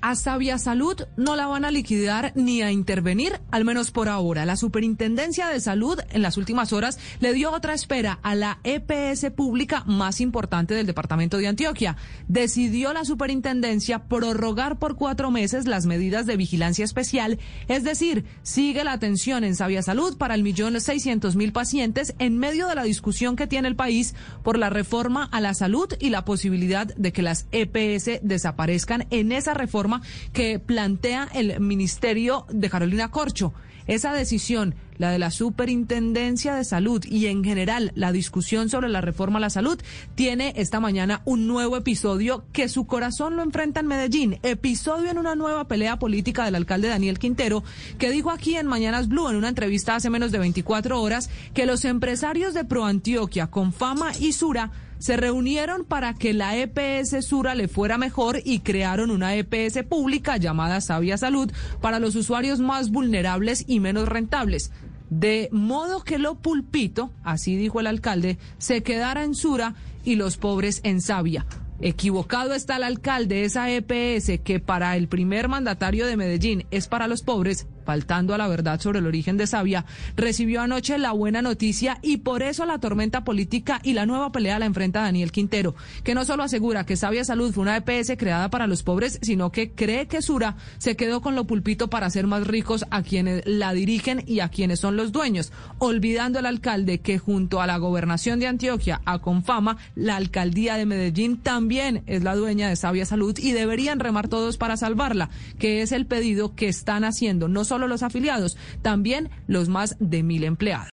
A Sabia Salud no la van a liquidar ni a intervenir, al menos por ahora. La Superintendencia de Salud en las últimas horas le dio otra espera a la EPS pública más importante del departamento de Antioquia. Decidió la Superintendencia prorrogar por cuatro meses las medidas de vigilancia especial, es decir, sigue la atención en Sabia Salud para el millón seiscientos mil pacientes en medio de la discusión que tiene el país por la reforma a la salud y la posibilidad de que las EPS desaparezcan en esa reforma que plantea el Ministerio de Carolina Corcho. Esa decisión, la de la Superintendencia de Salud y en general la discusión sobre la reforma a la salud, tiene esta mañana un nuevo episodio que su corazón lo enfrenta en Medellín. Episodio en una nueva pelea política del alcalde Daniel Quintero, que dijo aquí en Mañanas Blue, en una entrevista hace menos de 24 horas, que los empresarios de ProAntioquia con fama y Sura se reunieron para que la EPS Sura le fuera mejor y crearon una EPS pública llamada Sabia Salud para los usuarios más vulnerables y menos rentables. De modo que lo pulpito, así dijo el alcalde, se quedara en Sura y los pobres en Sabia. Equivocado está el alcalde, esa EPS que para el primer mandatario de Medellín es para los pobres, faltando a la verdad sobre el origen de Sabia, recibió anoche la buena noticia y por eso la tormenta política y la nueva pelea la enfrenta Daniel Quintero, que no solo asegura que Sabia Salud fue una EPS creada para los pobres, sino que cree que Sura se quedó con lo pulpito para hacer más ricos a quienes la dirigen y a quienes son los dueños, olvidando el alcalde que junto a la gobernación de Antioquia, a Confama, la alcaldía de Medellín también es la dueña de Sabia Salud y deberían remar todos para salvarla, que es el pedido que están haciendo no solo los afiliados, también los más de mil empleados.